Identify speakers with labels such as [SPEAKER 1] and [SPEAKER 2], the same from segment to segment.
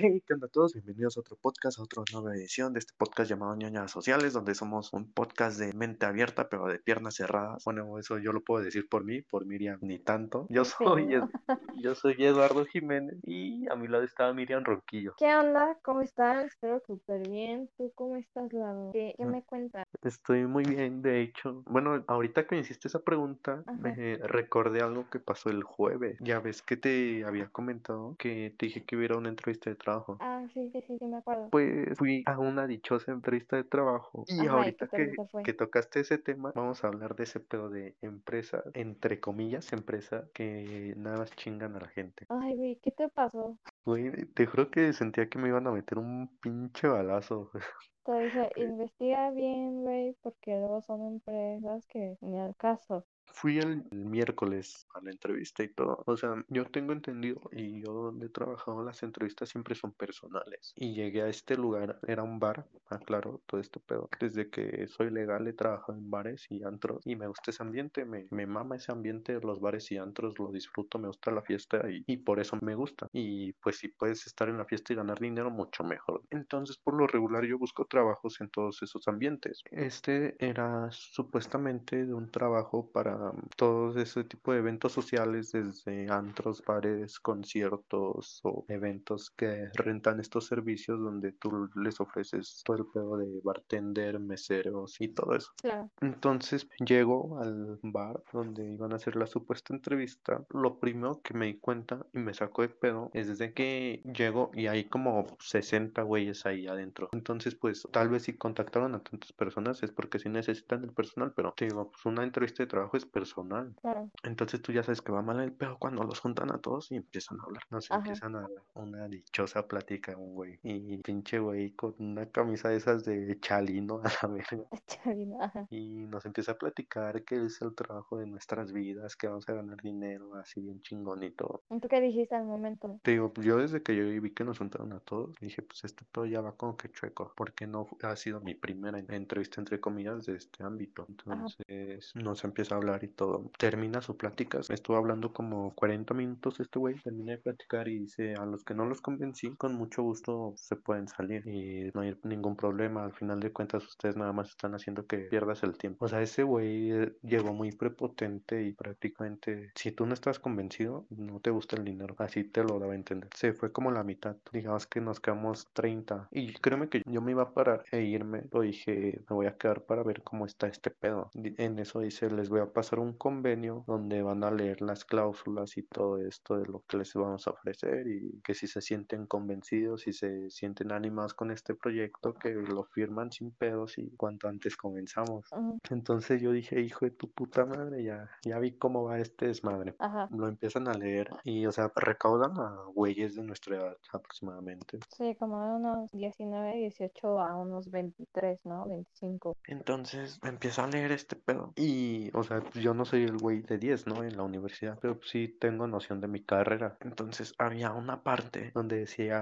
[SPEAKER 1] Hey, ¿qué onda a todos? Bienvenidos a otro podcast, a otra nueva edición de este podcast llamado Ñoñas Sociales, donde somos un podcast de mente abierta, pero de piernas cerradas. Bueno, eso yo lo puedo decir por mí, por Miriam, ni tanto. Yo soy, yo soy Eduardo Jiménez y a mi lado está Miriam Ronquillo.
[SPEAKER 2] ¿Qué onda? ¿Cómo estás? Espero que súper bien. ¿Tú cómo estás, Lalo? ¿Qué, qué
[SPEAKER 1] Ah.
[SPEAKER 2] me cuentas?
[SPEAKER 1] Estoy muy bien, de hecho. Bueno, ahorita que me hiciste esa pregunta,
[SPEAKER 2] Ajá.
[SPEAKER 1] me recordé algo que pasó el jueves. Ya ves que te había comentado que te dije que hubiera una entrevista de trabajo.
[SPEAKER 2] Ah, sí, sí, sí, sí, me acuerdo.
[SPEAKER 1] Pues fui a una dichosa entrevista de trabajo y
[SPEAKER 2] Ajá, ¿y
[SPEAKER 1] ahorita que, que tocaste ese tema, vamos a hablar de ese pedo de empresa, entre comillas, empresa que nada más chingan a la gente.
[SPEAKER 2] Ay, güey, ¿qué te pasó?
[SPEAKER 1] Güey, te juro que sentía que me iban a meter un pinche balazo.
[SPEAKER 2] Dije, investiga bien, güey, porque luego son empresas que ni al caso.
[SPEAKER 1] Fui el, miércoles a la entrevista y todo. O sea, yo tengo entendido y yo donde he trabajado las entrevistas siempre son personales. Y llegué a este lugar, era un bar, aclaro todo este pedo. Desde que soy legal he trabajado en bares y antros y me gusta ese ambiente, me, me mama ese ambiente, los bares y antros, lo disfruto, me gusta la fiesta y, y por eso me gusta. Y pues si puedes estar en la fiesta y ganar dinero, mucho mejor. Entonces, por lo regular, yo busco trabajos en todos esos ambientes. Este era supuestamente de un trabajo para todo ese tipo de eventos sociales, desde antros, bares, conciertos o eventos que rentan estos servicios donde tú les ofreces todo el pedo de bartender, meseros y todo eso.
[SPEAKER 2] Claro.
[SPEAKER 1] Entonces llego al bar donde iban a hacer la supuesta entrevista. Lo primero que me di cuenta y me sacó de pedo es desde que llego y hay como 60 güeyes ahí adentro. Entonces, pues tal vez si contactaron a tantas personas es porque sí necesitan el personal, pero te digo, pues una entrevista de trabajo es personal.
[SPEAKER 2] Claro.
[SPEAKER 1] Entonces tú ya sabes que va mal el pedo cuando los juntan a todos y empiezan a hablar. No sé,
[SPEAKER 2] Ajá.
[SPEAKER 1] empiezan a una dichosa plática un güey. Y pinche güey con una camisa de esas de chalino a la verga.
[SPEAKER 2] Chavina, ajá.
[SPEAKER 1] Y nos empieza a platicar que es el trabajo de nuestras vidas, que vamos a ganar dinero, así bien chingón y todo.
[SPEAKER 2] ¿Y ¿Tú qué dijiste al momento?
[SPEAKER 1] Te digo, yo desde que yo vi que nos juntaron a todos, dije, pues este todo ya va como que chueco, porque no ha sido mi primera en- entrevista, entre comillas, de este ámbito. Entonces, nos empieza a hablar y todo. Termina su plática, estuvo hablando como 40 minutos este güey, termina de platicar y dice, a los que no los convencí, con mucho gusto se pueden salir y no hay ningún problema. Al final de cuentas, ustedes nada más están haciendo que pierdas el tiempo. O sea, ese güey eh, llegó muy prepotente y prácticamente, si tú no estás convencido, no te gusta el dinero. Así te lo daba a entender. Se fue como la mitad. Digamos que nos quedamos 30. Y créeme que yo me iba a parar e irme. Lo dije, me voy a quedar para ver cómo está este pedo. En eso dice, les voy a pasar un convenio donde van a leer las cláusulas y todo esto de lo que les vamos a ofrecer y que si se sienten convencidos, si se sienten animados con este proyecto, que lo firman sin pedos y cuanto antes comenzamos. Entonces yo dije, hijo de tu puta madre, ya, ya vi cómo va este desmadre.
[SPEAKER 2] Ajá.
[SPEAKER 1] Lo empiezan a leer y, o sea, recaudan a güeyes de nuestra edad aproximadamente.
[SPEAKER 2] Sí, como de unos 19, 18 a unos 23, ¿no? 25.
[SPEAKER 1] Entonces empieza a leer este pedo. Y, o sea, pues, yo no soy el güey de 10, ¿no? En la universidad, pero pues, sí tengo noción de mi carrera. Entonces había una parte donde decía,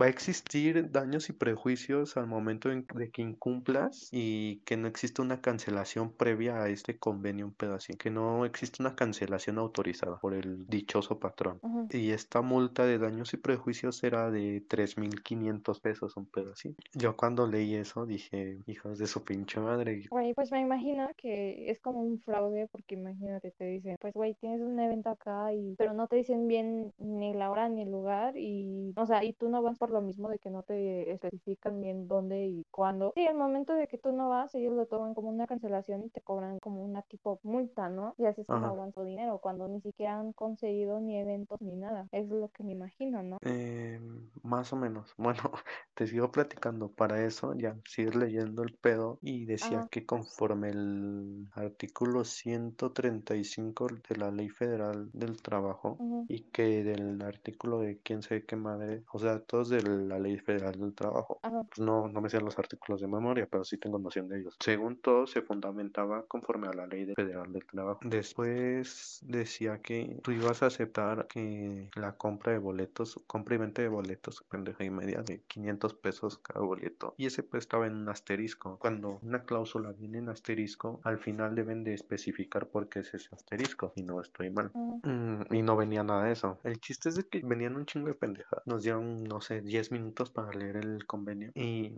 [SPEAKER 1] va a existir daños y prejuicios al momento en- de que incumplas y que no existe una cancelación previa a este convenio, un pedo así. Que no existe una cancelación autorizada por el dichoso patrón. Y esta multa de daños y prejuicios era de 3.500 pesos, un pedo así. Yo cuando leí eso dije, hijos de su pinche madre.
[SPEAKER 2] Güey, pues me imagino que es como un fraude porque imagínate, te dicen, pues güey, tienes un evento acá y pero no te dicen bien ni la hora ni el lugar y, o sea, y tú no vas por lo mismo de que no te especifican bien dónde y cuándo. Sí, el momento de que tú no vas, ellos lo toman como una cancelación y te cobran como una tipo multa, ¿no? Y así es como aguanto dinero cuando ni siquiera han conseguido ni eventos ni nada. Es lo que me imagino, ¿no?
[SPEAKER 1] Eh, más o menos. Bueno, te sigo platicando. Para eso ya sigues leyendo el pedo y decía
[SPEAKER 2] Ajá.
[SPEAKER 1] que conforme el artículo 135 de la Ley Federal del Trabajo
[SPEAKER 2] Ujú.
[SPEAKER 1] y que del artículo de quién sabe qué madre, o sea, todos de la Ley Federal del Trabajo.
[SPEAKER 2] Ajá.
[SPEAKER 1] Pues no, no me sé los artículos de memoria, pero sí tengo noción de ellos. Según todo, se fundamentaba conforme a la Ley de- Federal del Trabajo. Después decía que tú ibas a aceptar que la compra de boletos, compra y venta de boletos pendeja y media de 500 pesos cada boleto. Y ese pues estaba en un asterisco. Cuando una cláusula viene en asterisco, al final deben de especificar por qué es ese asterisco. Y no estoy mal. Mm, y no venía nada de eso. El chiste es de que venían un chingo de pendejas. Nos dieron, no sé, 10 minutos para leer el convenio. Y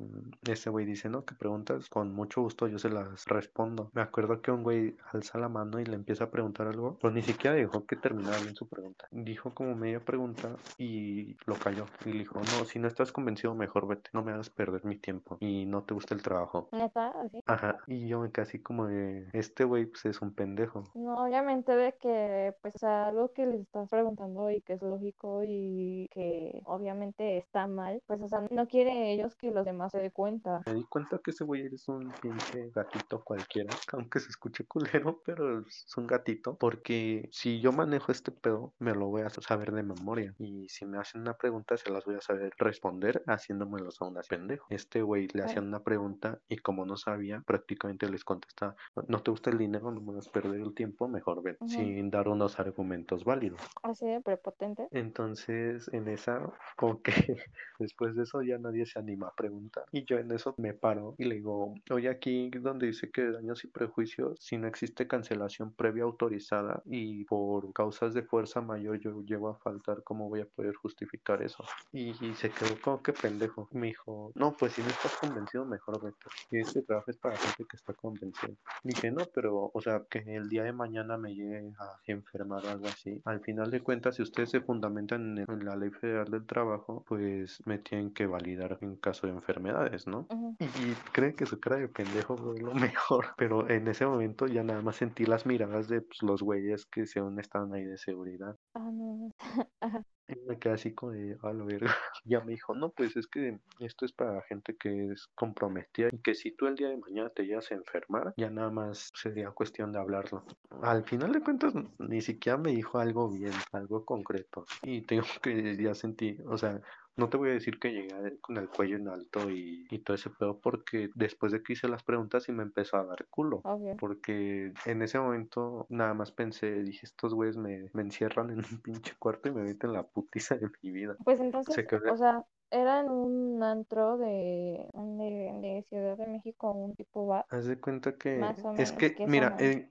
[SPEAKER 1] ese güey dice, no, que preguntas, con mucho gusto yo se las respondo. Me acuerdo que un güey alza la mano y le empieza a preguntar algo, pero ni siquiera dejó que terminara bien su pregunta. Dijo como media pregunta y lo cayó. Y le dijo, no, si no estás convencido, mejor vete, no me hagas perder mi tiempo y no te gusta el trabajo.
[SPEAKER 2] ¿Neta? ¿Así?
[SPEAKER 1] Ajá, y yo me quedé así como de, este güey pues es un pendejo.
[SPEAKER 2] No, obviamente de que, pues, algo que les estás preguntando y que es lógico y que obviamente está mal, pues, o sea, no quiere ellos que los demás se den cuenta.
[SPEAKER 1] Me di cuenta que ese güey es un pinche gatito cualquiera, aunque se escuche culero, pero es un gatito, porque si yo manejo este pedo, me lo voy a saber de memoria. Y si me hacen una pregunta, se las voy a saber responder haciéndomelos a una pendejo. Este güey le hacían una pregunta y como no sabía, prácticamente les contesta, no te gusta el dinero, no me perder el tiempo, mejor ven, sin dar unos argumentos válidos.
[SPEAKER 2] Así de prepotente.
[SPEAKER 1] Entonces, en esa, como que después de eso ya nadie se anima a preguntar. Y yo en eso me paro y le digo, oye, aquí donde dice que daños y prejuicios, si no existe cancelación previa autorizada y por causas de fuerza mayor yo llego a faltar, ¿cómo voy a poder justificar eso? Y, y se quedó como que pendejo. Me dijo, no, pues si no estás convencido, mejor vete. Y este trabajo es para gente que está convencida. Dije, no, pero, o sea, que el día de mañana me llegue a enfermar o algo así. Al final de cuentas, si ustedes se fundamentan en, en la ley federal del trabajo, pues me tienen que validar en caso de enfermedades, ¿no? Y, y cree que su cara de pendejo fue lo mejor, pero en ese momento ya nada más sentí las miradas de pues, los güeyes que según estaban ahí de seguridad.
[SPEAKER 2] Ah, no.
[SPEAKER 1] Me quedé así como de. Ya me dijo, no, pues es que esto es para gente que es comprometida y que si tú el día de mañana te llegas a enfermar, ya nada más sería cuestión de hablarlo. Al final de cuentas, ni siquiera me dijo algo bien, algo concreto. Y tengo que ya sentí, o sea, no te voy a decir que llegué con el cuello en alto y, y todo ese pedo porque después de que hice las preguntas y me empezó a dar culo.
[SPEAKER 2] Obvio.
[SPEAKER 1] Porque en ese momento nada más pensé, dije, estos güeyes me, me encierran en un pinche cuarto y me meten la putiza de mi vida.
[SPEAKER 2] Pues entonces,
[SPEAKER 1] Se quedó-
[SPEAKER 2] o sea, era en un antro de, de, de Ciudad de México, un tipo bar.
[SPEAKER 1] Haz de cuenta que
[SPEAKER 2] Más o
[SPEAKER 1] es que,
[SPEAKER 2] ¿qué
[SPEAKER 1] mira, eh,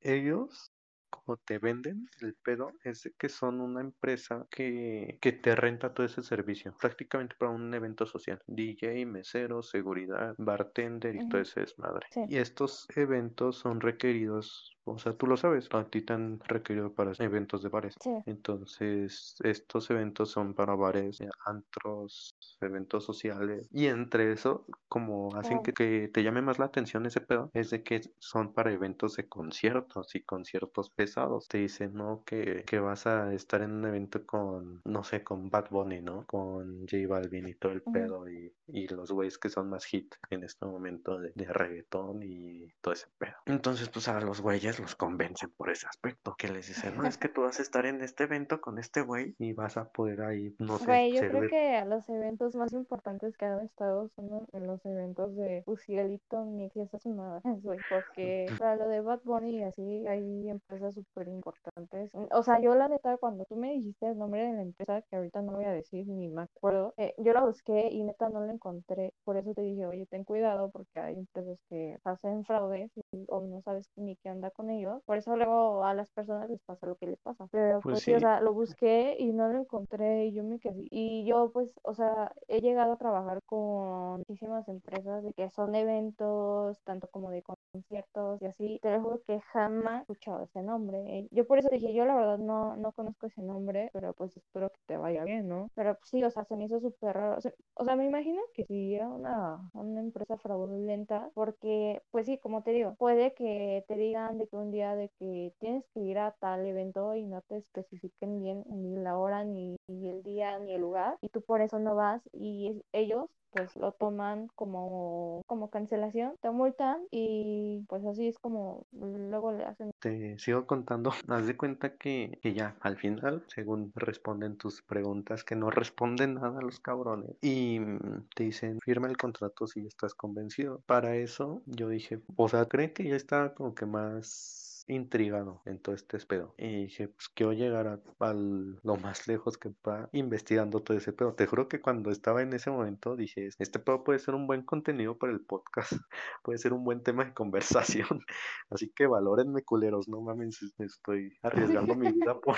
[SPEAKER 1] ellos como te venden el pedo es que son una empresa que, que te renta todo ese servicio, prácticamente para un evento social, DJ, mesero, seguridad, bartender y todo ese desmadre.
[SPEAKER 2] Sí.
[SPEAKER 1] Y estos eventos son requeridos, o sea, tú lo sabes, a ti te han requerido para eventos de bares.
[SPEAKER 2] Sí.
[SPEAKER 1] Entonces, estos eventos son para bares, eh, antros, eventos sociales. Y entre eso, como hacen que, que te llame más la atención ese pedo, es de que son para eventos de conciertos y conciertos pesados. Te dicen, ¿no? Que, que vas a estar en un evento con, no sé, con Bad Bunny, ¿no? Con J Balvin y todo el pedo y, y los güeyes que son más hit en este momento de, de reggaetón y todo ese pedo. Entonces, pues a los güeyes los convencen por ese aspecto, que les dicen, no, es que tú vas a estar en este evento con este güey y vas a poder ahí, no sé,
[SPEAKER 2] Güey, yo creo que a los eventos más importantes que han estado son los- en los eventos de Ucielito, Mix y esas mamadas, güey, porque para lo de Bad Bunny y así hay empresas súper importantes. O sea, yo la neta, cuando tú me dijiste el nombre de la empresa, que ahorita no voy a decir ni me acuerdo, eh, yo la busqué y neta no la encontré. Por eso te dije, oye, ten cuidado porque hay empresas que hacen fraudes y- o no sabes ni qué anda con ellos. Por eso luego a las personas les pasa lo que les pasa. Pero
[SPEAKER 1] Pues
[SPEAKER 2] pues sí, o sea, lo busqué y no lo encontré y yo me quedé. Y yo pues, o sea, he llegado a trabajar con muchísimas empresas de que son eventos, tanto como de conciertos y así. Te lo juro que jamás he escuchado ese nombre. eh. Yo por eso dije, yo la verdad no, no conozco ese nombre, pero pues espero que te vaya bien, ¿no? Pero pues, sí, o sea, se me hizo súper raro. O sea, me imagino que sí era una, una empresa fraudulenta, porque pues sí, como te digo, puede que te digan de que un día de que tienes que ir a tal evento y no te especifiquen bien ni la hora, ni, ni el día, ni el lugar, y tú por eso no vas, y es- ellos pues lo toman como, como cancelación, te multan y pues así es como luego le hacen.
[SPEAKER 1] Te sigo contando, haz de cuenta que, que ya al final, según responden tus preguntas, que no responden nada los cabrones y mm, te dicen firma el contrato si estás convencido. Para eso yo dije, o sea, creen que ya está como que más intrigado en todo este pedo. Y dije, pues quiero llegar a, lo más lejos que pueda investigando todo ese pedo. Te juro que cuando estaba en ese momento dije, este pedo puede ser un buen contenido para el podcast, puede ser un buen tema de conversación. Así que valórenme, culeros, no mames, estoy arriesgando mi vida por,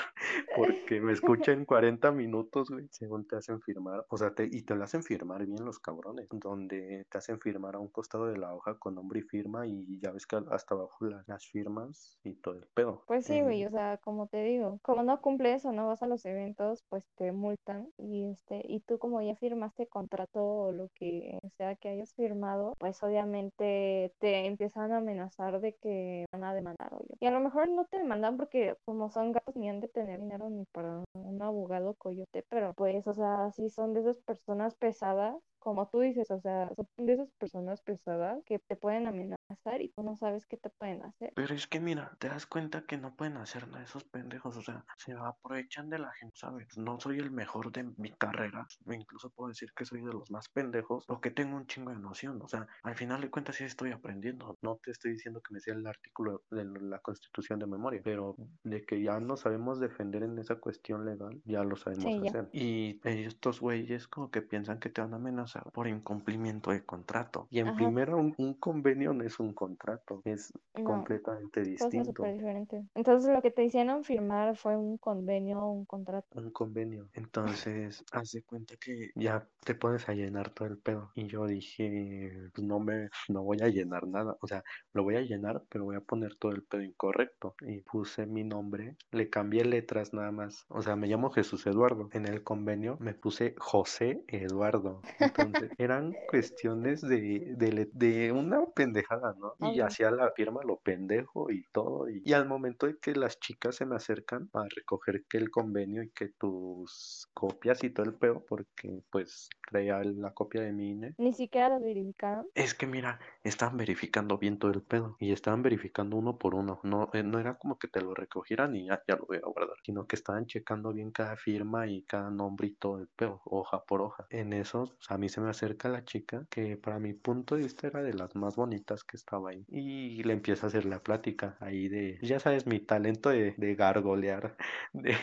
[SPEAKER 1] porque me escuchen 40 minutos, güey, según te hacen firmar. O sea, te, y te lo hacen firmar bien los cabrones, donde te hacen firmar a un costado de la hoja con nombre y firma y ya ves que hasta abajo las firmas y todo el pedo.
[SPEAKER 2] Pues sí, güey, o sea, como te digo, como no cumples o no vas a los eventos, pues te multan y este, y tú como ya firmaste contrato o lo que sea que hayas firmado, pues obviamente te empiezan a amenazar de que van a demandar, oye. Y a lo mejor no te demandan porque como son gatos ni han de tener dinero ni para un abogado coyote, pero pues, o sea, si son de esas personas pesadas, como tú dices, o sea, son de esas personas pesadas que te pueden amenazar y tú no sabes qué te pueden hacer.
[SPEAKER 1] Pero es que mira, te das cuenta que no pueden hacer nada esos pendejos, o sea, se aprovechan de la gente, ¿sabes? No soy el mejor de mi carrera, incluso puedo decir que soy de los más pendejos, porque tengo un chingo de noción, o sea, al final de cuentas sí estoy aprendiendo, no te estoy diciendo que me sea el artículo de la constitución de memoria, pero de que ya no sabemos defender en esa cuestión legal, ya lo sabemos hacer. Y estos güeyes como que piensan que te van a amenazar por incumplimiento de contrato. Y en primero, un, convenio no es un contrato, es completamente distinto.
[SPEAKER 2] diferente. Entonces, lo que te hicieron firmar fue un convenio un contrato.
[SPEAKER 1] Un convenio. Entonces, haz de cuenta que ya te pones a llenar todo el pedo. Y yo dije, pues no me, no voy a llenar nada. O sea, lo voy a llenar, pero voy a poner todo el pedo incorrecto. Y puse mi nombre, le cambié letras nada más. O sea, me llamo Jesús Eduardo. En el convenio me puse José Eduardo. eran cuestiones de, de, una pendejada, ¿no? Y hacía la firma lo pendejo y todo. Y, al momento de que las chicas se me acercan a recoger que el convenio y que tus copias y todo el pedo, porque pues traía la copia de mi INE.
[SPEAKER 2] Ni siquiera lo verificaron.
[SPEAKER 1] Es que mira, estaban verificando bien todo el pedo y estaban verificando uno por uno. No, eh, no era como que te lo recogieran y ya, ya lo voy a guardar, sino que estaban checando bien cada firma y cada nombre y todo el pedo, hoja por hoja. En eso, sea, a mí se me acerca la chica, que para mi punto de vista era de las más bonitas que estaba ahí. Y le empieza a hacer la plática ahí de, ya sabes, mi talento de, de gargolear, de,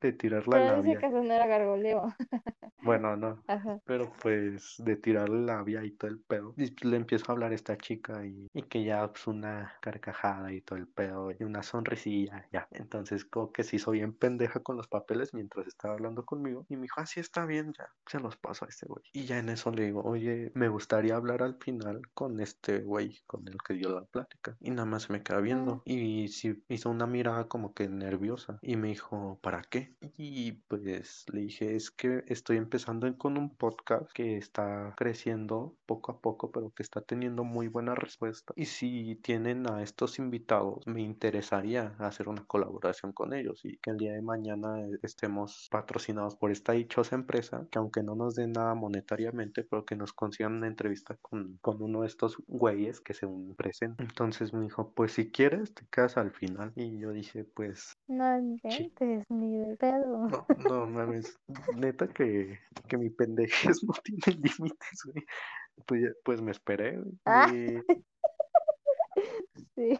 [SPEAKER 1] de tirar la
[SPEAKER 2] Pero ese caso no era gargoleo.
[SPEAKER 1] Bueno, no. Pero pues de tirarle la labia y todo el pedo. Y pues, le empiezo a hablar a esta chica y, y que ya pues una carcajada y todo el pedo y una sonrisilla, ya. Entonces como que se hizo bien pendeja con los papeles mientras estaba hablando conmigo. Y me dijo, así ah, está bien, ya. Se los paso a este güey. Y ya en eso le digo, oye, me gustaría hablar al final con este güey con el que dio la plática. Y nada más me queda viendo. Y sí hizo una mirada como que nerviosa. Y me dijo, ¿para qué? Y pues le dije, es que estoy empezando con un podcast que está creciendo poco a poco, pero que está teniendo muy buena respuesta. Y si tienen a estos invitados, me interesaría hacer una colaboración con ellos y que el día de mañana estemos patrocinados por esta dichosa empresa, que aunque no nos den nada monetariamente, pero que nos consigan una entrevista con, con uno de estos güeyes que se presenten. Entonces me dijo, pues si quieres, te quedas al final. Y yo dije, pues...
[SPEAKER 2] No inventes, ni de pedo.
[SPEAKER 1] No, no mames. Neta que, que mi pendejez no tiene límites, güey. Pues, pues me esperé,
[SPEAKER 2] ah. sí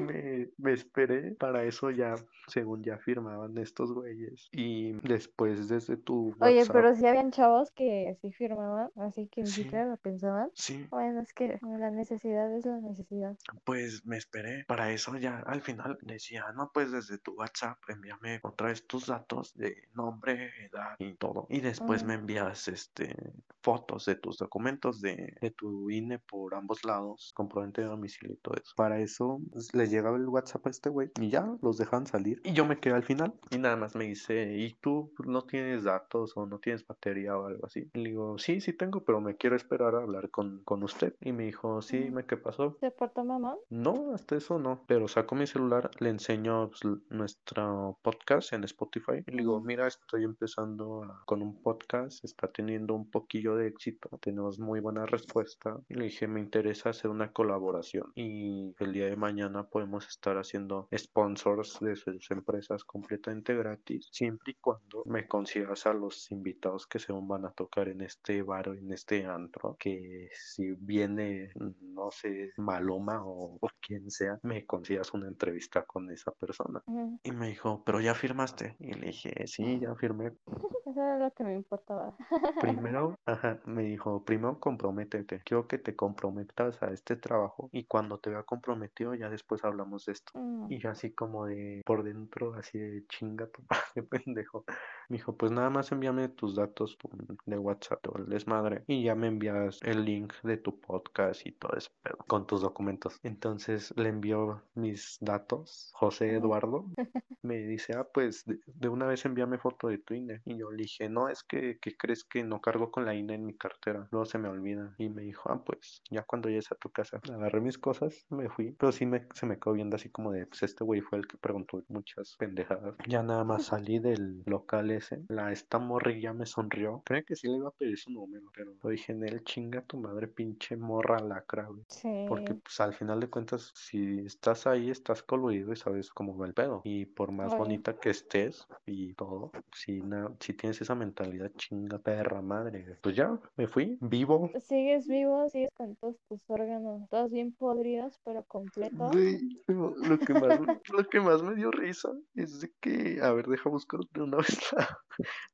[SPEAKER 1] me, me, esperé, para eso ya, según ya firmaban estos güeyes. Y después desde tu...
[SPEAKER 2] Oye, pero si habían chavos que sí firmaban, así que ni siquiera lo pensaban.
[SPEAKER 1] Sí.
[SPEAKER 2] Bueno, es que la necesidad es la necesidad.
[SPEAKER 1] Pues me esperé, para eso ya al final decía, no, pues desde tu WhatsApp envíame otra vez tus datos de nombre, edad y todo. Y después me envías este fotos de tus documentos de, de tu INE por ambos lados, comprobante de domicilio y todo eso. Para eso les llegaba el WhatsApp a este güey y ya los dejan salir. Y yo me quedé al final y nada más me dice, ¿y tú no tienes datos o no tienes batería o algo así? Y le digo, sí, sí tengo, pero me quiero esperar a hablar con, con usted. Y me dijo, sí, me ¿qué pasó?
[SPEAKER 2] ¿Se portó mamá?
[SPEAKER 1] No, hasta eso no. Pero saco mi celular, le enseño pues, nuestro podcast en Spotify. Y le digo, mira, estoy empezando con un podcast, está teniendo un poquillo de éxito, tenemos muy buena respuesta y le dije, me interesa hacer una colaboración y el día de mañana podemos estar haciendo sponsors de sus empresas completamente gratis, siempre y cuando me consigas a los invitados que se van a tocar en este bar o en este antro, que si viene, no sé, Maloma o, o quien sea, me consigas una entrevista con esa persona.
[SPEAKER 2] Ujú.
[SPEAKER 1] Y me dijo, pero ya firmaste. Y le dije, sí, ya firmé.
[SPEAKER 2] Eso era lo que me importaba.
[SPEAKER 1] Primero, ajá, me dijo, primero comprométete. Quiero que te comprometas a este trabajo y cuando te vea comprometido ya después hablamos de esto.
[SPEAKER 2] Mm,
[SPEAKER 1] Y yo así como de por dentro, así de chinga tu padre, pendejo. Me dijo, pues nada más envíame tus datos de WhatsApp o el desmadre y ya me envías el link de tu podcast y todo eso, pero con tus documentos. Entonces le envió mis datos, José. Eduardo. Me dice, ah, pues de, de una vez envíame foto de tu INE. Y yo le dije, no, es que, que crees que no cargo con la INE en mi cartera. Luego se me olvida. Y me dijo, ah, pues ya cuando llegues a tu casa. Agarré mis cosas, me fui. Pero sí me, se me quedó viendo así como de, pues este güey fue el que preguntó muchas pendejadas. Ya nada más salí del local ese. La esta morrilla me sonrió. Creo que sí le iba a pedir su número, pero lo dije en él, chinga tu madre, pinche morra lacra, güey. Porque pues al final de cuentas, si estás ahí, estás coludido y sabes cómo va el pedo. Y por más bonita que estés y todo, si, na- si tienes esa mentalidad chinga perra madre, güey. pues ya, me fui, vivo.
[SPEAKER 2] Sigues vivo, sigues con todos tus órganos, todos bien podridos, pero completos.
[SPEAKER 1] Güey, lo, que más, me- lo que más me dio risa es de que, a ver, deja buscar de una vez la,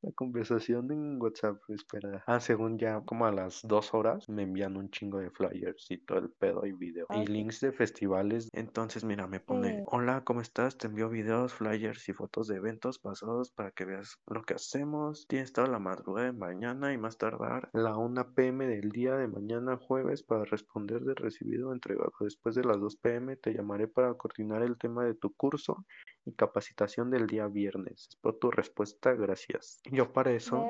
[SPEAKER 1] la conversación en WhatsApp, espera. Ah, según ya como a las dos horas me envían un chingo de flyers y todo el pedo y video.
[SPEAKER 2] Ah,
[SPEAKER 1] Y
[SPEAKER 2] ok.
[SPEAKER 1] links de festivales. Entonces, mira, me pone, hola, ¿cómo estás? Te envío videos, flyers y fotos de eventos pasados para que veas lo que hacemos. Tienes toda la madrugada de mañana y más tardar la 1 pm del día de mañana jueves para responder de recibido entregado. Después de las 2 pm te llamaré para coordinar el tema de tu curso y capacitación del día viernes. Espero tu respuesta, gracias. Yo para eso,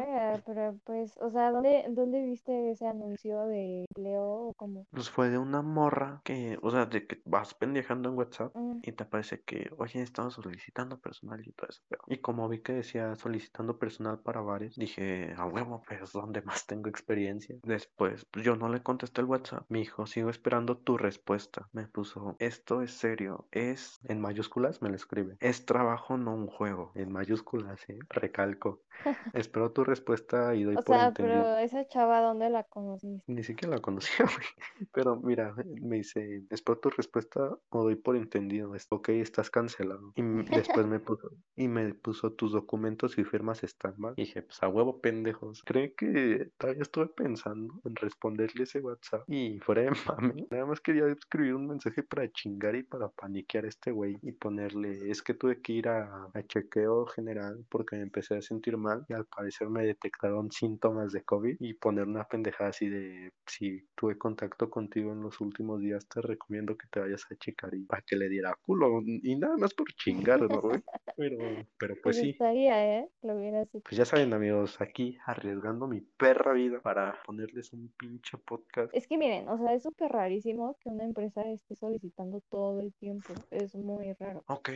[SPEAKER 2] pero pues, o sea, ¿dónde, dónde viste ese anuncio de Leo o cómo?
[SPEAKER 1] pues fue de una morra que, o sea, de que vas pendejando en WhatsApp
[SPEAKER 2] Mm,
[SPEAKER 1] y te parece que, oye, estamos solicitando personal y todo eso. pero- Y como vi que decía solicitando personal para bares, dije, a huevo, pues donde más tengo experiencia. Después, pues yo no le contesté el WhatsApp. Me dijo, sigo esperando tu respuesta. Me puso, esto es serio, es, en mayúsculas me lo escribe, es trabajo, no un juego. En mayúsculas, ¿eh? Recalco. Espero tu respuesta y doy
[SPEAKER 2] O
[SPEAKER 1] por
[SPEAKER 2] sea,
[SPEAKER 1] entendido.
[SPEAKER 2] pero esa chava, ¿dónde la conociste?
[SPEAKER 1] Ni siquiera la conocía, güey. Pero mira, me dice, espero tu respuesta o doy por entendido. Ok, estás cancelado. Y después me puso, y me puso tus documentos y firmas están mal. Y dije, pues a huevo, pendejos. Cree que todavía estuve pensando en responderle ese WhatsApp. Y fuera de mame, nada más quería escribir un mensaje para chingar y para paniquear a este güey y ponerle, es que tuve que ir a, a chequeo general porque me empecé a sentir mal y al parecer me detectaron síntomas de COVID y poner una pendejada así de si tuve contacto contigo en los últimos días te recomiendo que te vayas a checar y para que le diera culo y nada más por chingar, ¿no, güey? Pero, pero
[SPEAKER 2] Pues
[SPEAKER 1] pues sí.
[SPEAKER 2] estaría, ¿eh? Lo hubieras hecho.
[SPEAKER 1] Pues ya saben amigos, aquí arriesgando mi perra vida para ponerles un pinche podcast.
[SPEAKER 2] Es que miren, o sea, es súper rarísimo que una empresa esté solicitando todo el tiempo. Es muy raro.
[SPEAKER 1] Ok,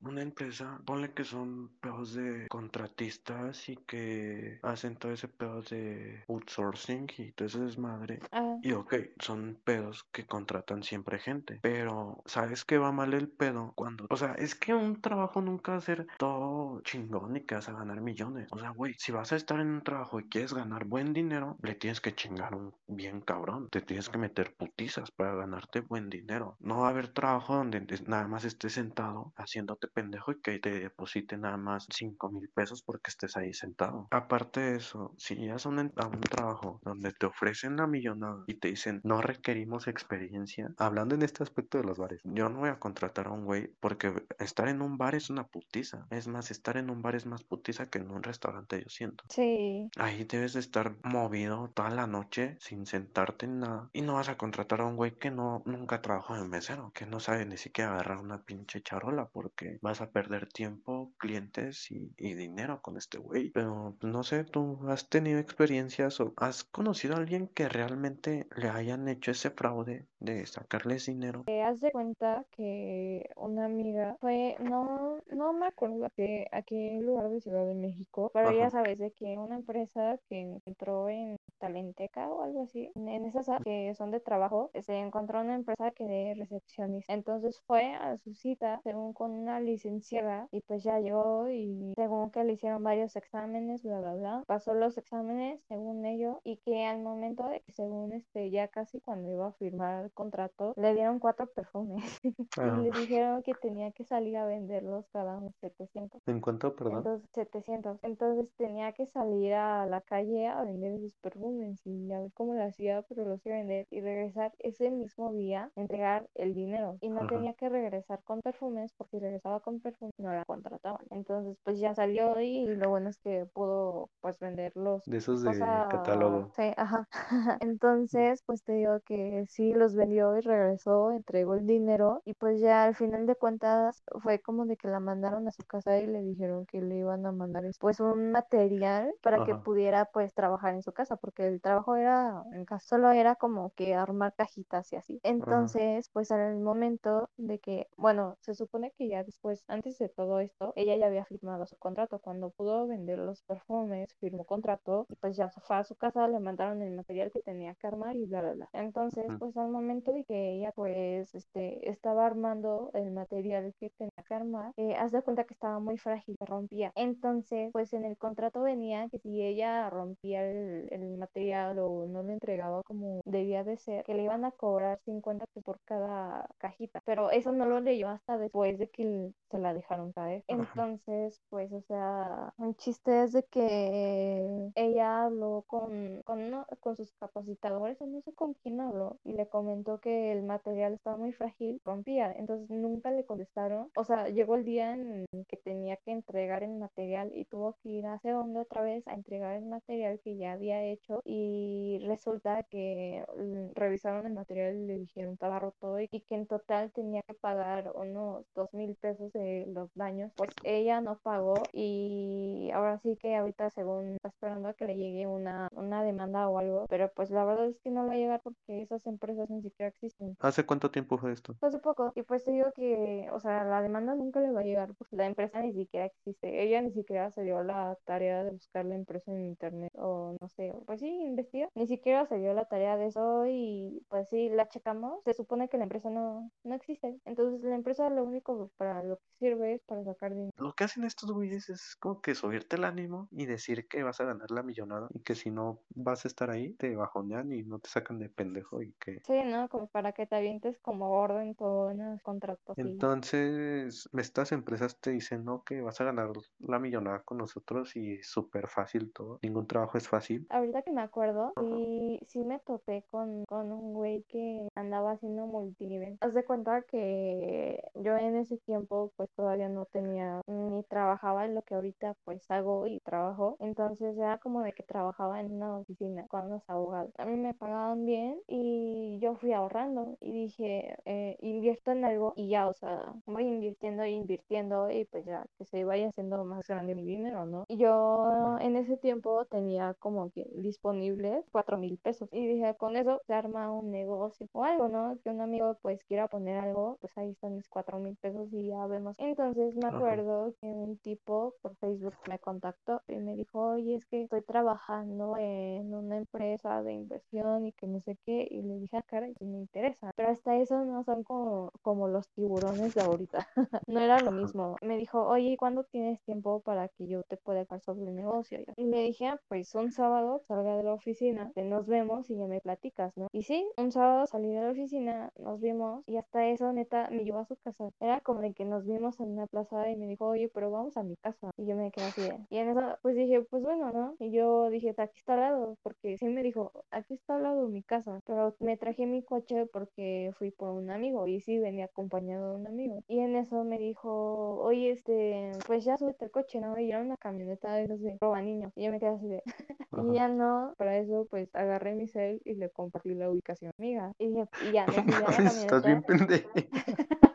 [SPEAKER 1] una empresa, ponle que son pedos de contratistas y que hacen todo ese pedo de outsourcing y todo ese desmadre.
[SPEAKER 2] Ah,
[SPEAKER 1] Y ok, son pedos que contratan siempre gente. Pero, ¿sabes qué va mal el pedo? Cuando, o sea, es que un trabajo nunca va a ser todo chingón y que vas a ganar millones. O sea, güey, si vas a estar en un trabajo y quieres ganar buen dinero, le tienes que chingar un bien cabrón. Te tienes que meter putizas para ganarte buen dinero. No va a haber trabajo donde nada más estés sentado haciéndote pendejo y que te depositen nada más 5 mil pesos porque estés ahí sentado. Aparte de eso, si llegas a un, a un trabajo donde te ofrecen la millonada y te dicen no requerimos experiencia, hablando en este aspecto de los bares, yo no voy a contratar a un güey porque estar en un bar es una putiza. Es más, estar en un bar es más putiza que en un restaurante, yo siento.
[SPEAKER 2] sí.
[SPEAKER 1] Ahí debes de estar movido toda la noche sin sentarte en nada. Y no vas a contratar a un güey que no nunca trabajó en mesero, que no sabe ni siquiera agarrar una pinche charola, porque que vas a perder tiempo, clientes y, y dinero con este güey. Pero pues, no sé, ¿tú has tenido experiencias o has conocido a alguien que realmente le hayan hecho ese fraude de sacarles dinero?
[SPEAKER 2] Te haz de cuenta que una amiga fue, no, no me acuerdo a qué, a qué lugar de Ciudad de México, pero ya
[SPEAKER 1] Ajá,
[SPEAKER 2] sabes de que una empresa que entró en Talenteca o algo así, en esas que son de trabajo, se encontró una empresa que de recepcionista. Entonces fue a su cita, según con una licenciada, y pues ya llegó y según que le hicieron varios exámenes, bla, bla, bla, pasó los exámenes según ello, y que al momento de que según este, ya casi cuando iba a firmar el contrato, le dieron cuatro perfumes y le dijeron que tenía que salir a venderlos cada uno 700.
[SPEAKER 1] ¿En cuánto, perdón?
[SPEAKER 2] Entonces, 700. Entonces tenía que salir a la calle a vender esos perfumes y a ver cómo lo hacía, pero los iba a vender y regresar ese mismo día, entregar el dinero. Y no
[SPEAKER 1] Ajá.
[SPEAKER 2] tenía que regresar con perfumes porque si con perfumes no la contrataban. Entonces, pues ya salió y, lo bueno es que pudo pues venderlos.
[SPEAKER 1] De esos de catálogo.
[SPEAKER 2] sí, ajá. Entonces, pues te digo que sí los vendió y regresó, entregó el dinero y pues ya al final de cuentas fue como de que la mandaron a su casa y le dijeron que le iban a mandar pues un material para que
[SPEAKER 1] Ajá,
[SPEAKER 2] pudiera pues trabajar en su casa porque el trabajo era en casa, solo era como que armar cajitas y así.
[SPEAKER 1] ajá,
[SPEAKER 2] Entonces, pues al momento de que, bueno, se supone que ya después, antes de todo esto, ella ya había firmado su contrato. Cuando pudo vender los perfumes, firmó contrato y pues ya se fue a su casa, le mandaron el material que tenía que armar y bla, bla, bla. Entonces, pues al momento de que ella pues este, estaba armando el material que tenía que armar, eh, haz de cuenta que estaba muy frágil, se rompía. Entonces, pues en el contrato venía que si ella rompía el, el material o no lo entregaba como debía de ser, que le iban a cobrar 50 pesos por cada cajita. Pero eso no lo leyó hasta después de que se la dejaron caer. Entonces, pues, o sea, un chiste es de que ella habló con, con, uno- con sus capacitadores, no sé con quién habló, y le comentó que el material estaba muy frágil, rompía. Entonces, nunca le contestaron. O sea, llegó el día en que tenía que entregar el material y tuvo que ir a Segundo otra vez a entregar el material que ya había hecho y resulta que mm, revisaron el material y le dijeron estaba roto y, y que en total tenía que pagar unos dos mil pesos de los daños. Pues ella no pagó y ahora sí que ahorita según está esperando a que le llegue una, una demanda o algo, pero pues la verdad es que no va a llegar porque esas empresas ni siquiera existen.
[SPEAKER 1] ¿Hace cuánto tiempo fue esto?
[SPEAKER 2] Hace poco, y pues te digo que, o sea, la demanda nunca le va a llegar porque la empresa ni siquiera existe. Ella ni siquiera se dio la tarea de buscar la empresa en internet o no sé, pues sí, investiga. Ni siquiera se dio la tarea de eso y pues sí, la checamos. Se supone que la empresa no, no existe. Entonces la empresa lo único para lo que sirve es para sacar dinero.
[SPEAKER 1] Lo que hacen estos güeyes es como que subirte el ánimo y decir que vas a ganar la millonada y que si no vas a estar ahí, te bajonean y no te sacan de pendejo y que...
[SPEAKER 2] Sí, ¿no? Como para que te avientes como gordo en todos los contratos
[SPEAKER 1] Entonces, estas empresas te dicen, no, que vas a ganar la millonada con nosotros y es súper fácil todo. Ningún trabajo es fácil.
[SPEAKER 2] Ahorita que me acuerdo,
[SPEAKER 1] Ajá.
[SPEAKER 2] sí, sí me topé con, con un güey que andaba haciendo multinivel. Haz de cuenta que yo en ese tiempo pues todavía no tenía ni trabajaba en lo que ahorita pues hago y trabajo. Entonces era como de que trabajaba en una oficina con unos abogados. A mí me pagaban bien y yo fui ahorrando y dije, eh, invierto en algo y ya, o sea, voy invirtiendo e invirtiendo y pues ya que se vaya haciendo más grande mi dinero, ¿no? Y yo en ese tiempo tenía como que disponibles cuatro mil pesos y dije, con eso se arma un negocio o algo, ¿no? Que un amigo pues quiera poner algo, pues ahí están mis cuatro mil pesos y ya vemos. Entonces me acuerdo que un tipo por Facebook me contactó y me dijo, oye, es que estoy trabajando en una empresa de inversión y que no sé qué, y le dije, ah, caray, pues me interesa, pero hasta eso no son como, como los tiburones de ahorita, no era lo mismo. Me dijo, oye, ¿cuándo tienes tiempo para que yo te pueda hablar sobre el negocio? Y le dije, ah, pues un sábado salga de la oficina, te nos vemos y ya me platicas, ¿no? Y sí, un sábado salí de la oficina, nos vimos y hasta eso, neta, me llevó a su casa. Era como de que nos vimos en una plaza y me dijo, oye, pero vamos a mi casa. Y yo me quedé así de... Y en eso, pues dije, pues bueno, ¿no? Y yo dije, aquí está al lado, porque sí me dijo, aquí está al lado mi casa. Pero me traje mi coche porque fui por un amigo y sí venía acompañado de un amigo. Y en eso me dijo, oye, este, pues ya súbete el coche, ¿no? Y era una camioneta de esos de roba niños. Y yo me quedé así de... Y ya no, para eso pues agarré mi cel y le compartí la ubicación a mi amiga. Y, dije- y ya
[SPEAKER 1] No
[SPEAKER 2] me a la
[SPEAKER 1] estás bien pendejo.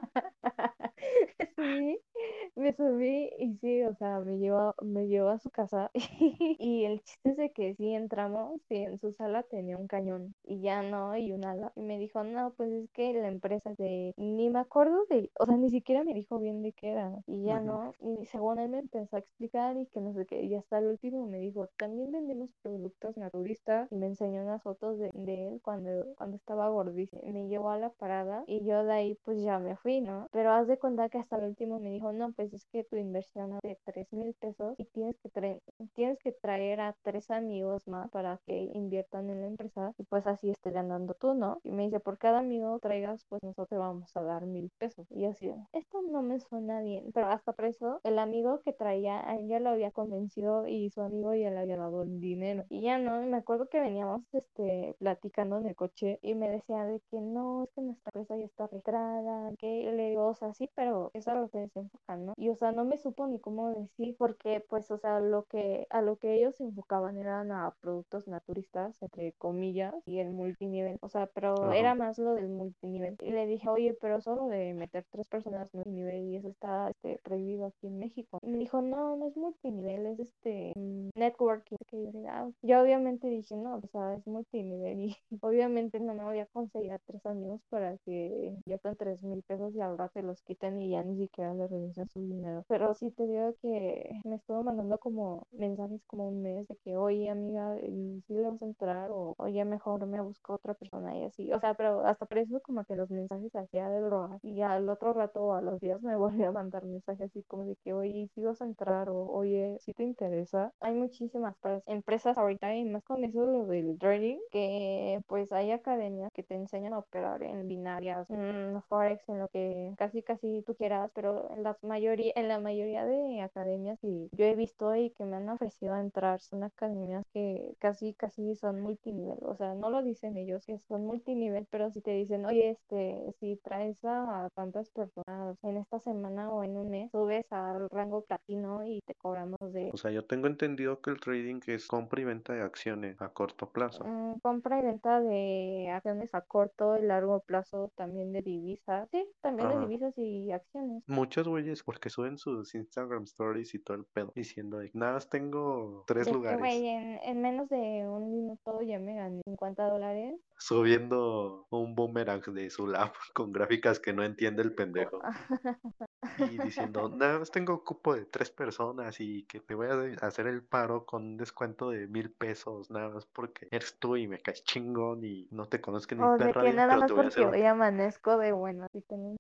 [SPEAKER 2] Sí, me subí y sí, o sea, me llevó, me llevó a su casa y el chiste es de que sí entramos y en su sala tenía un cañón y ya no, y una ala. Y me dijo, no, pues es que la empresa de, ni me acuerdo de, o sea, ni siquiera me dijo bien de qué era y ya no, y según él me empezó a explicar y que no sé qué, y hasta el último me dijo, también vendemos productos naturistas y me enseñó unas fotos de, de él cuando, cuando estaba gordísimo. Me llevó a la parada y yo de ahí pues ya me fui, ¿no? Pero haz de cuenta que hasta el último me dijo, no, pues es que tu inversión es de 3 mil pesos y tienes que, tienes que traer a tres amigos más para que inviertan en la empresa y pues así estés ganando tú, ¿no? Y me dice, por cada amigo traigas, pues nosotros vamos a dar mil pesos. Y así, esto no me suena bien, pero hasta por eso el amigo que traía, ya lo había convencido y su amigo ya le había dado el dinero. Y ya no, me acuerdo que veníamos este, platicando en el coche y me decía de que no, es que nuestra empresa ya está registrada, que le digo, o sea, pero eso es lo que se enfocan, ¿no? Y o sea, no me supo ni cómo decir, porque pues, o sea, lo que, a lo que ellos se enfocaban eran a productos naturistas, entre comillas, y el multinivel, o sea, pero era más lo del multinivel. Y le dije, oye, pero solo de meter tres personas multinivel y eso está este, prohibido aquí en México. Y me dijo, no, no es multinivel, es este mm, networking. Que yo, ah, yo obviamente dije, no, o sea, es multinivel y obviamente no me voy a conseguir a tres amigos para que ya con tres mil pesos y ahora te los quiten y ya ni siquiera le regresen su dinero. Pero sí te digo que me estuvo mandando como mensajes como un mes de que, oye, amiga, ¿y si le vamos a entrar? O, oye, mejor me busco otra persona y así. O sea, pero hasta por eso como que los mensajes hacía de droga. Y al otro rato, a los días, me volvió a mandar mensajes así como de que, oye, si vas a entrar? O, oye, si te interesa. Hay muchísimas empresas ahorita y más con eso lo del trading, que pues hay academias que te enseñan a operar en binarias, en forex, en lo que casi casi tú quieras, pero en la mayoría, en la mayoría de academias que yo he visto y que me han ofrecido entrar son academias que casi casi son multinivel, o sea, no lo dicen ellos que son multinivel, pero si te dicen, oye, este, si traes a tantas personas en esta semana o en un mes, subes al rango platino y te cobramos de...
[SPEAKER 1] O sea, yo tengo entendido que el trading es compra y venta de acciones a corto plazo.
[SPEAKER 2] Mm, compra y venta de acciones a corto y largo plazo, también de divisas, sí, también de divisas y acciones.
[SPEAKER 1] Muchos güeyes porque suben sus Instagram stories y todo el pedo diciendo, nada más tengo tres lugares.
[SPEAKER 2] en, en menos de un minuto ya me gané 50 dólares
[SPEAKER 1] subiendo un boomerang de su lab con gráficas que no entiende el pendejo. Y diciendo, nada más tengo cupo de tres personas y que te voy a hacer el paro con un descuento de mil pesos, nada más porque eres tú y me caes chingón y no te conozco ni
[SPEAKER 2] o que nada más porque hoy amanezco de bueno y tengo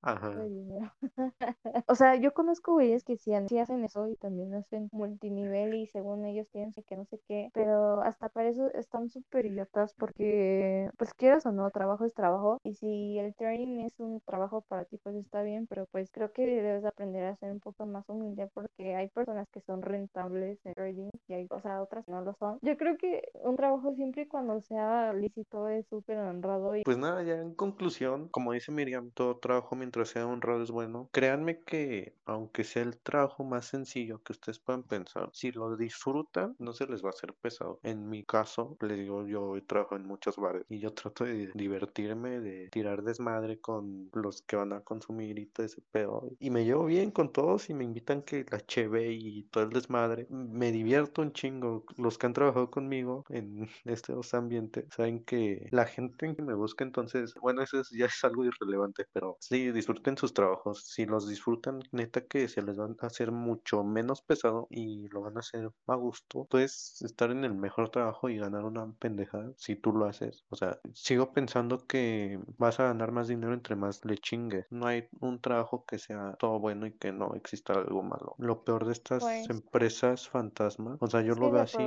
[SPEAKER 2] dinero. o sea, yo conozco güeyes que sí, hacen eso y también hacen multinivel y según ellos tienen que no sé qué, pero hasta para eso están súper idiotas porque pues quieras o no, trabajo es trabajo. Y si el trading es un trabajo para ti, pues está bien, pero pues creo que debes aprender a ser un poco más humilde porque hay personas que son rentables en trading y hay, o sea, otras que no lo son. Yo creo que un trabajo siempre y cuando sea lícito es súper honrado. Y...
[SPEAKER 1] Pues nada, ya en conclusión, como dice Miriam, todo trabajo mientras sea honrado es bueno. Créanme que aunque sea el trabajo más sencillo que ustedes puedan pensar, si lo disfrutan, no se les va a hacer pesado. En mi caso, les digo, yo trabajo en muchos bares y yo trato de divertirme, de tirar desmadre con los que van a consumir y todo ese pedo. Y me llevo bien con todos y me invitan que la cheve y todo el desmadre. Me divierto un chingo. Los que han trabajado conmigo en estos ambientes saben que la gente que me busca entonces, bueno, eso ya es algo irrelevante, pero sí, disfruten sus trabajos. Si los disfrutan, neta que se les van a hacer mucho menos pesado y lo van a hacer a gusto. Puedes estar en el mejor trabajo y ganar una pendejada si tú lo haces. O sea, sigo pensando que vas a ganar más dinero entre más le chingues. No hay un trabajo que sea todo bueno y que no exista algo malo. Lo peor de estas pues empresas fantasmas, o sea, yo lo veo así.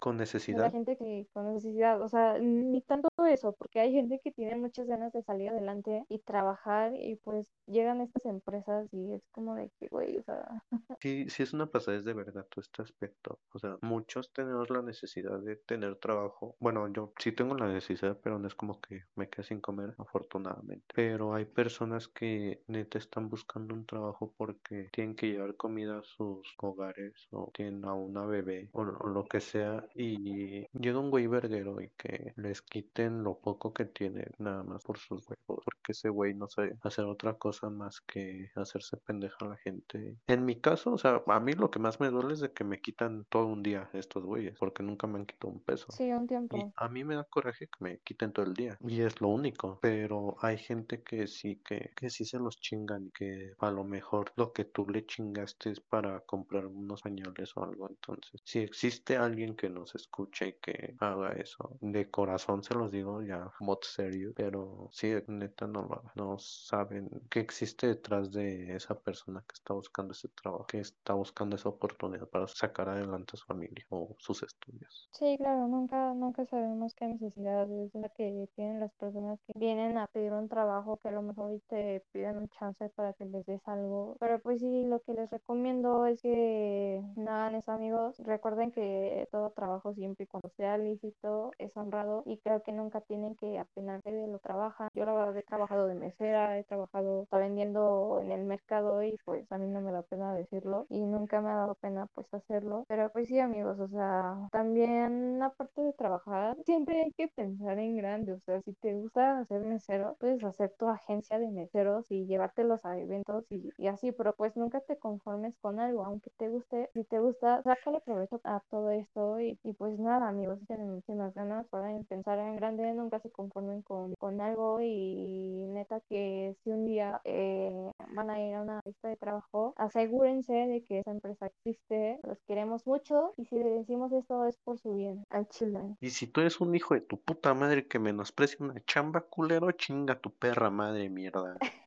[SPEAKER 1] con necesidad.
[SPEAKER 2] La gente que con necesidad, o sea, ni tanto eso, porque hay gente que tiene muchas ganas de salir adelante y trabajar y pues llegan estas empresas y es como de que, güey, o sea.
[SPEAKER 1] Sí, sí es una pasada, es de verdad todo este aspecto. O sea, muchos tenemos la necesidad de tener trabajo. Bueno, yo sí tengo la necesidad, pero no es como que me quede sin comer, afortunadamente. Pero hay personas que simplemente están buscando un trabajo porque tienen que llevar comida a sus hogares o tienen a una bebé o, o lo que sea y llega un güey verguero y que les quiten lo poco que tienen nada más por sus huevos porque ese güey no sabe hacer otra cosa más que hacerse pendeja a la gente. En mi caso, o sea, a mí lo que más me duele es de que me quitan todo un día estos güeyes porque nunca me han quitado un peso.
[SPEAKER 2] Sí, un
[SPEAKER 1] Y
[SPEAKER 2] tiempo.
[SPEAKER 1] a mí me coraje que me quiten todo el día. Y es lo único. Pero hay gente que sí, que, que sí se los chingan. Que a lo mejor lo que tú le chingaste es para comprar unos pañales o algo. Entonces, si existe alguien que nos escuche y que haga eso, de corazón se los digo ya, mod serio. Pero sí, neta no lo. No saben qué existe detrás de esa persona que está buscando ese trabajo, que está buscando esa oportunidad para sacar adelante a su familia o sus estudios.
[SPEAKER 2] Sí, claro, nunca, nunca sabemos qué necesidad es la que tienen las personas que vienen a pedir un trabajo que a lo mejor te piden un chance para que les des algo. Pero pues sí, lo que les recomiendo es que no hagan eso, amigos. Recuerden que todo trabajo siempre y cuando sea lícito es honrado y creo que nunca tienen que apenarse de lo trabajan. Yo la verdad he trabajado de mesera, he trabajado está vendiendo en el mercado y pues a mí no me da pena decirlo y nunca me ha dado pena pues hacerlo. Pero pues sí, amigos, o sea, también aparte de trabajar, siempre hay que pensar en grande. O sea, si te gusta hacer mesero, puedes hacer tu agencia de meseros y llevártelos a eventos y, y así, pero pues nunca te conformes con algo, aunque te guste, si te gusta, sácale provecho a todo esto y, y pues nada, amigos, tienen muchísimas ganas, pueden pensar en grande, nunca se conformen con, con algo y neta que si un día eh, van a ir a una lista de trabajo, asegúrense de que esa empresa existe, los queremos mucho y si le decimos esto es por su bien, al chile.
[SPEAKER 1] Y si tú eres un hijo de tu puta madre que menosprecia una chamba culero, chinga tu perra madre mierda.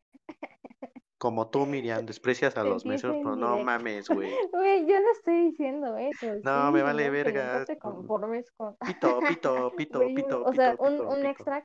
[SPEAKER 1] Como tú, Miriam, desprecias a los meseros, pero no mames, güey.
[SPEAKER 2] Güey, yo no estoy diciendo eso,
[SPEAKER 1] No, me vale verga.
[SPEAKER 2] te conformes con...
[SPEAKER 1] Pito, pito, pito, pito,
[SPEAKER 2] o sea,
[SPEAKER 1] pito,
[SPEAKER 2] un,
[SPEAKER 1] pito,
[SPEAKER 2] un extra.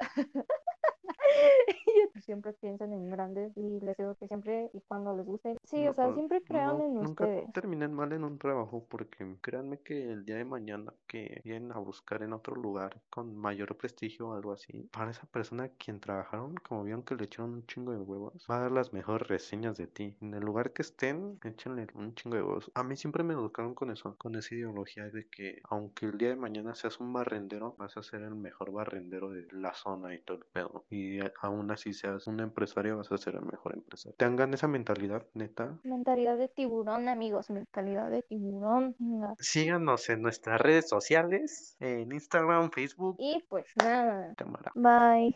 [SPEAKER 2] siempre piensen en grandes y les digo que siempre y cuando les guste. Sí, o sea,
[SPEAKER 1] No,
[SPEAKER 2] siempre crean
[SPEAKER 1] no,
[SPEAKER 2] en
[SPEAKER 1] nunca
[SPEAKER 2] ustedes.
[SPEAKER 1] terminen mal en un trabajo porque créanme que el día de mañana que vienen a buscar en otro lugar con mayor prestigio o algo así, para esa persona a quien trabajaron, como vieron que le echaron un chingo de huevos, va a dar las mejores reseñas de ti. En el lugar que estén, échenle un chingo de huevos. A mí siempre me educaron con eso, con esa ideología de que aunque el día de mañana seas un barrendero, vas a ser el mejor barrendero de la zona y todo el pedo. Y aún así seas un empresario, vas a ser el mejor empresario. Tengan esa mentalidad, neta,
[SPEAKER 2] Mentalidad de tiburón, amigos, mentalidad de tiburón.
[SPEAKER 1] Síganos en nuestras redes sociales, en Instagram, Facebook,
[SPEAKER 2] Y pues nada.
[SPEAKER 1] cámara.
[SPEAKER 2] Bye.